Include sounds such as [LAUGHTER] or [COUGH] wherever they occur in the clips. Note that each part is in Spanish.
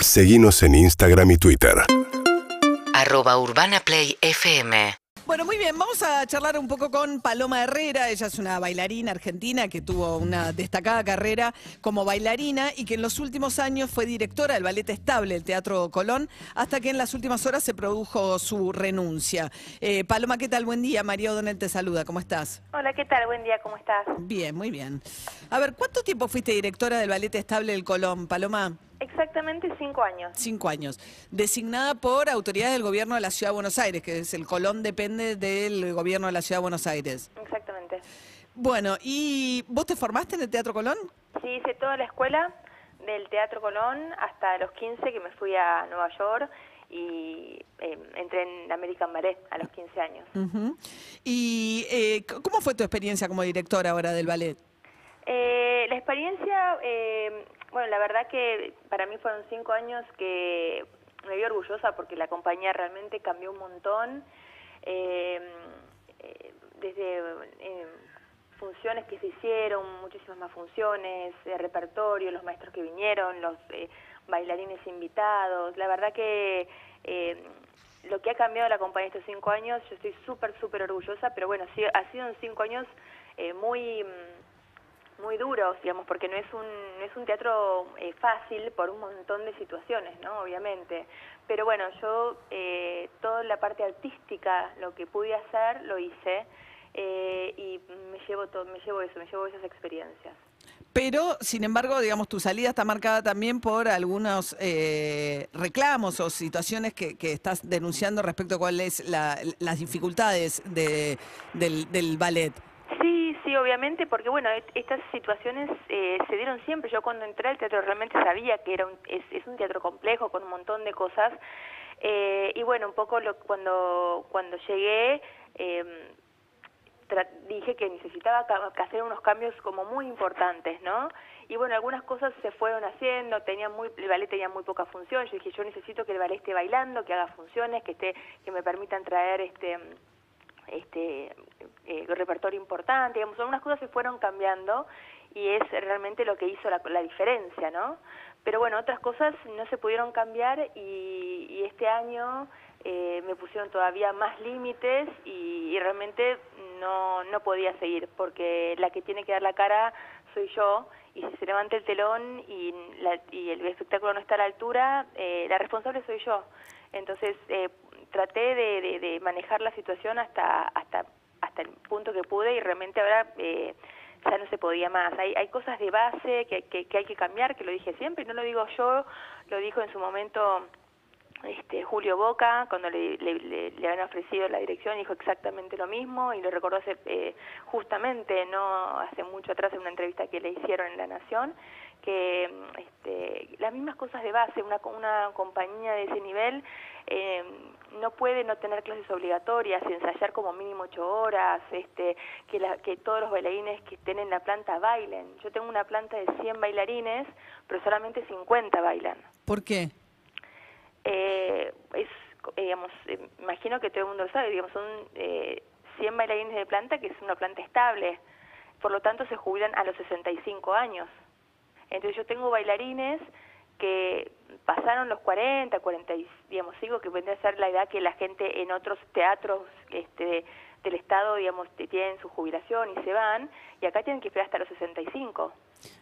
Seguimos en Instagram y Twitter. arroba urbanaplayfm Bueno, muy bien, vamos a charlar un poco con Paloma Herrera. Ella es una bailarina argentina que tuvo una destacada carrera como bailarina y que en los últimos años fue directora del Ballet Estable, el Teatro Colón, hasta que en las últimas horas se produjo su renuncia. Eh, Paloma, ¿qué tal? Buen día. María O'Donnell te saluda. ¿Cómo estás? Hola, ¿qué tal? Buen día, ¿cómo estás? Bien, muy bien. A ver, ¿cuánto tiempo fuiste directora del Ballet Estable del Colón, Paloma? Exactamente cinco años. Cinco años. Designada por autoridades del gobierno de la Ciudad de Buenos Aires, que es el Colón depende del gobierno de la Ciudad de Buenos Aires. Exactamente. Bueno, ¿y vos te formaste en el Teatro Colón? Sí, hice toda la escuela del Teatro Colón hasta los 15 que me fui a Nueva York y eh, entré en American Ballet a los 15 años. ¿Y eh, cómo fue tu experiencia como directora ahora del ballet? Eh, la experiencia, eh, bueno, la verdad que para mí fueron cinco años que me vi orgullosa porque la compañía realmente cambió un montón. Eh, eh, desde eh, funciones que se hicieron, muchísimas más funciones, eh, repertorio, los maestros que vinieron, los eh, bailarines invitados. La verdad que eh, lo que ha cambiado la compañía estos cinco años, yo estoy súper, súper orgullosa, pero bueno, sí, ha sido en cinco años eh, muy... muy duros, digamos, porque no es un, no es un teatro eh, fácil por un montón de situaciones, ¿no? Obviamente. Pero bueno, yo eh, toda la parte artística, lo que pude hacer, lo hice eh, y me llevo, todo, me llevo eso, me llevo esas experiencias. Pero, sin embargo, digamos, tu salida está marcada también por algunos eh, reclamos o situaciones que, que estás denunciando respecto a cuáles la, las dificultades de- del, del ballet. Sí, sí, obviamente, porque bueno, estas situaciones eh, se dieron siempre. Yo cuando entré al teatro realmente sabía que era un, es, un teatro complejo con un montón de cosas. Eh, y bueno, un poco lo, cuando, cuando llegué, tra- dije que necesitaba hacer unos cambios como muy importantes, ¿no? Y bueno, algunas cosas se fueron haciendo, tenía muy, el ballet tenía muy poca función, yo dije, yo necesito que el ballet esté bailando, que haga funciones, que esté, que me permitan traer este este eh, repertorio importante, digamos, algunas cosas se fueron cambiando y es realmente lo que hizo la, la diferencia, ¿no? Pero bueno, otras cosas no se pudieron cambiar y, y este año eh, me pusieron todavía más límites y, realmente no, no podía seguir porque la que tiene que dar la cara soy yo y si se levanta el telón y, la- y el espectáculo no está a la altura, eh, la responsable soy yo. Entonces eh, traté de, de- de manejar la situación hasta hasta hasta el punto que pude y realmente ahora eh, ya no se podía más. Hay, hay cosas de base que, que, hay que cambiar, que lo dije siempre, no lo digo yo, lo dijo en su momento este, Julio Boca, cuando le, le, le- le ofrecido la dirección, dijo exactamente lo mismo y lo recordó hace, eh, justamente, no hace mucho atrás en una entrevista que le hicieron en La Nación, que mm, este, las mismas cosas de base, una, una compañía de ese nivel eh, no puede no tener clases obligatorias, ensayar como mínimo ocho horas, este, que, la, que todos los bailarines que estén en la planta bailen. Yo tengo una planta de 100 bailarines, pero solamente 50 bailan ¿Por qué? eh, es, digamos, eh, imagino que todo el mundo lo sabe, digamos, son eh, 100 bailarines de planta, que es una planta estable, por lo tanto se jubilan a los 65 años. Entonces yo tengo bailarines que pasaron los 40, 40, y, digamos, sigo que vendría a ser la edad que la gente en otros teatros este, del Estado, digamos, tienen su jubilación y se van, y acá tienen que esperar hasta los 65.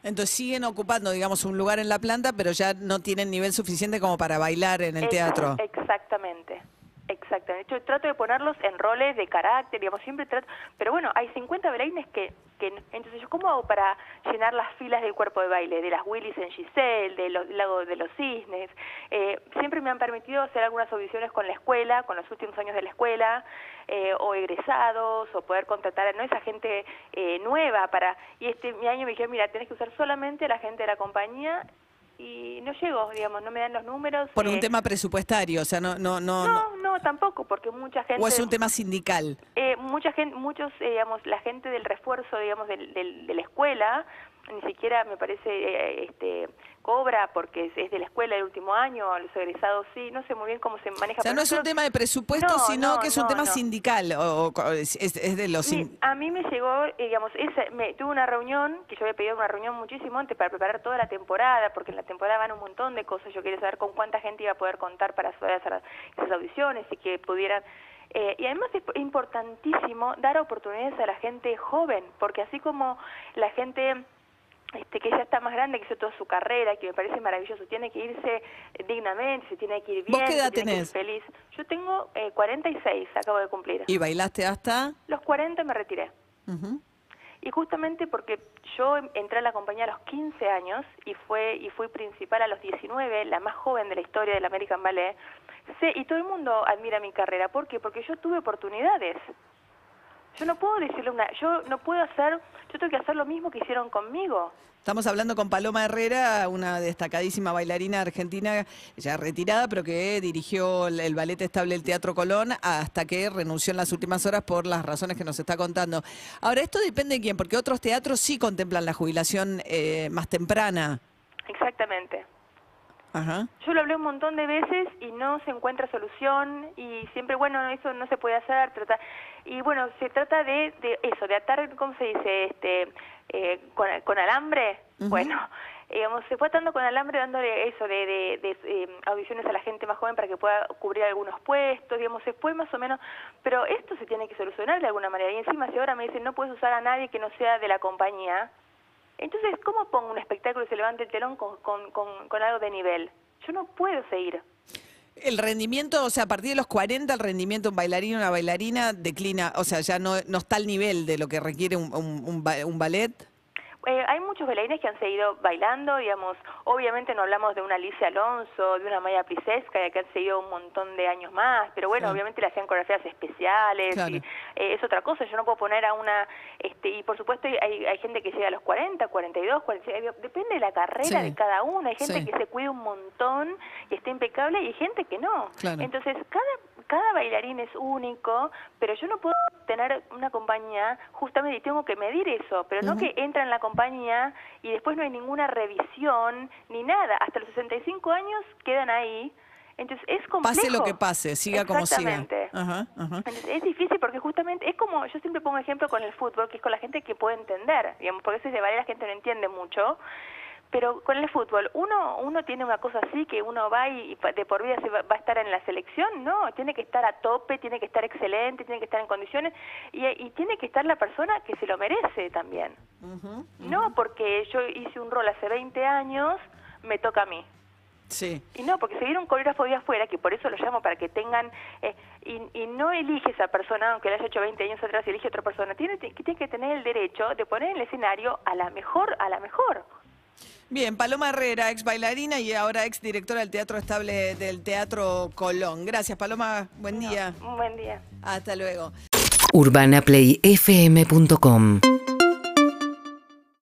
Entonces siguen ocupando, digamos, un lugar en la planta, pero ya no tienen nivel suficiente como para bailar en el teatro. Exactamente. Exactamente. Yo trato de ponerlos en roles de carácter, digamos, siempre trato, pero bueno, hay 50 bailarines que, que entonces yo cómo hago para llenar las filas del cuerpo de baile, de las Willis en Giselle, de los Lago de los Cisnes. Eh, siempre me han permitido hacer algunas audiciones con la escuela, con los últimos años de la escuela, eh, o egresados, o poder contratar a no esa gente eh, nueva para, y este mi año me dijeron, mira, tenés que usar solamente la gente de la compañía y no llego, digamos, no me dan los números. Por un eh, tema presupuestario, o sea, no, no, no, no- no, no, tampoco, porque mucha gente... o es un tema sindical. Mucha gente, muchos, eh, digamos, la gente del refuerzo, digamos, del, del- de la escuela, ni siquiera me parece eh, este cobra porque es, es de la escuela del último año, los egresados sí, no sé muy bien cómo se maneja. O sea, no es un tema de presupuesto, No, sino no, que es un no, tema sindical, o, o- es, es de los... Sin- a mí me llegó, eh, digamos, esa, me, tuve una reunión, que yo había pedido una reunión muchísimo antes para preparar toda la temporada, porque en la temporada van un montón de cosas, yo quería saber con cuánta gente iba a poder contar para hacer esas audiciones y que pudieran... eh, y además es importantísimo dar oportunidades a la gente joven, porque así como la gente este, que ya está más grande, que hizo toda su carrera, que me parece maravilloso, tiene que irse eh, dignamente, se tiene que ir ¿Vos bien, qué edad se tiene que ir feliz. Yo tengo eh, 46, acabo de cumplir. ¿Y bailaste hasta...? Los 40 me retiré. Ujú. Y justamente porque yo entré a la compañía a los 15 años y fue y fui principal a los 19, la más joven de la historia del American Ballet, sé, y todo el mundo admira mi carrera. ¿Por qué? Porque yo tuve oportunidades. Yo no puedo decirle una, yo no puedo hacer, yo tengo que hacer lo mismo que hicieron conmigo. Estamos hablando con Paloma Herrera, una destacadísima bailarina argentina, ya retirada, pero que dirigió el ballet estable del Teatro Colón hasta que renunció en las últimas horas por las razones que nos está contando. Ahora, esto depende de quién, porque otros teatros sí contemplan la jubilación eh, más temprana. Exactamente. Ajá. Yo lo hablé un montón de veces y no se encuentra solución y siempre, bueno, eso no se puede hacer, trata y bueno, se trata de, de eso, de atar, ¿cómo se dice? Este, eh, con, con alambre, bueno, [LAUGHS] digamos, se fue atando con alambre dándole eso de, de, de, eh, audiciones a la gente más joven para que pueda cubrir algunos puestos, digamos, se fue más o menos, pero esto se tiene que solucionar de alguna manera y encima si ahora me dicen no puedes usar a nadie que no sea de la compañía, entonces, ¿cómo pongo un espectáculo y se levanta el telón con, con, con, algo de nivel? Yo no puedo seguir. El rendimiento, o sea, a partir de los 40, el rendimiento de un bailarín o una bailarina declina, o sea, ya no, está al nivel de lo que requiere un, un- un un ballet. Eh, hay muchos bailarines que han seguido bailando, digamos, obviamente no hablamos de una Alicia Alonso, de una Maya Pliseska, que han seguido un montón de años más, pero bueno, Claro. obviamente le hacían coreografías especiales, Claro. y, eh, es otra cosa, yo no puedo poner a una, este, y por supuesto hay, hay gente que llega a los 40, 42, 46, depende de la carrera Sí. de cada uno, hay gente Sí. que se cuida un montón y está impecable, y hay gente que no. Claro. Entonces, cada cada bailarín es único, pero yo no puedo tener una compañía justamente y tengo que medir eso, pero no que entra en la compañía y después no hay ninguna revisión ni nada. Hasta los 65 años quedan ahí. Entonces es complejo. Pase lo que pase, siga como siga. Exactamente. Ajá, ajá. Entonces, es difícil porque justamente es como, yo siempre pongo ejemplo con el fútbol, que es con la gente que puede entender, digamos, porque a veces de ballet la gente no entiende mucho, pero con el fútbol, uno uno tiene una cosa así, que uno va y, y de por vida se va, va a estar en la selección, no, tiene que estar a tope, tiene que estar excelente, tiene que estar en condiciones, y, y tiene que estar la persona que se lo merece también. No porque yo hice un rol hace 20 años, me toca a mí. Sí. Y no, porque se viene un coreógrafo de afuera, que por eso lo llamo, para que tengan, eh, y, y no elige esa persona, aunque la haya hecho 20 años atrás, elige otra persona, tiene, tiene que tener el derecho de poner en el escenario a la mejor, a la mejor. Bien, Paloma Herrera, ex bailarina y ahora ex directora del Teatro Estable del Teatro Colón. Gracias, Paloma. Buen día. Un buen día. Hasta luego. urbanaplayfm.com